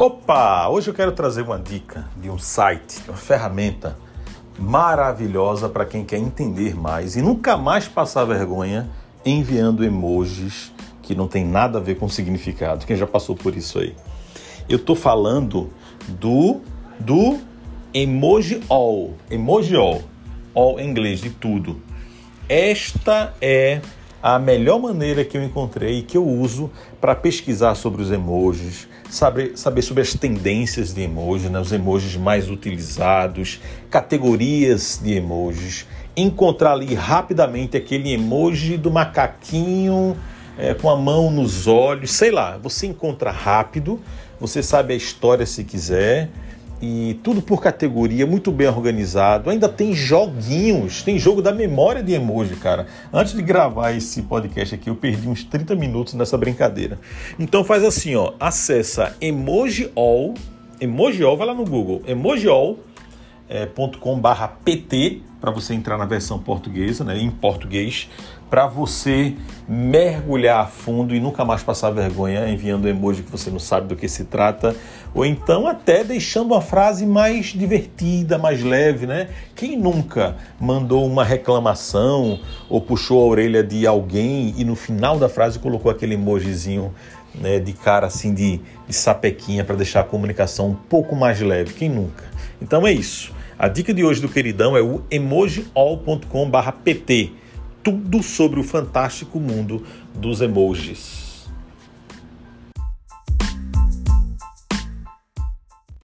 Opa! Hoje eu quero trazer uma dica de um site, uma ferramenta maravilhosa para quem quer entender mais e nunca mais passar vergonha enviando emojis que não tem nada a ver com significado. Quem já passou por isso aí? Eu estou falando do do Emoji All, Emoji All, All em inglês de tudo. Esta é a melhor maneira que eu encontrei e que eu uso para pesquisar sobre os emojis, saber, saber sobre as tendências de emojis, né, os emojis mais utilizados, categorias de emojis, encontrar ali rapidamente aquele emoji do macaquinho é, com a mão nos olhos, sei lá, você encontra rápido, você sabe a história se quiser e tudo por categoria, muito bem organizado. Ainda tem joguinhos, tem jogo da memória de emoji, cara. Antes de gravar esse podcast aqui, eu perdi uns 30 minutos nessa brincadeira. Então faz assim, ó, acessa emojiall, emojiall, vai lá no Google, emojiall.com.br pt para você entrar na versão portuguesa, né, em português, para você mergulhar a fundo e nunca mais passar vergonha enviando emoji que você não sabe do que se trata, ou então até deixando uma frase mais divertida, mais leve, né? Quem nunca mandou uma reclamação ou puxou a orelha de alguém e no final da frase colocou aquele emojizinho né, de cara assim de, de sapequinha para deixar a comunicação um pouco mais leve? Quem nunca? Então é isso. A dica de hoje do queridão é o emojiall.com/pt tudo sobre o fantástico mundo dos emojis.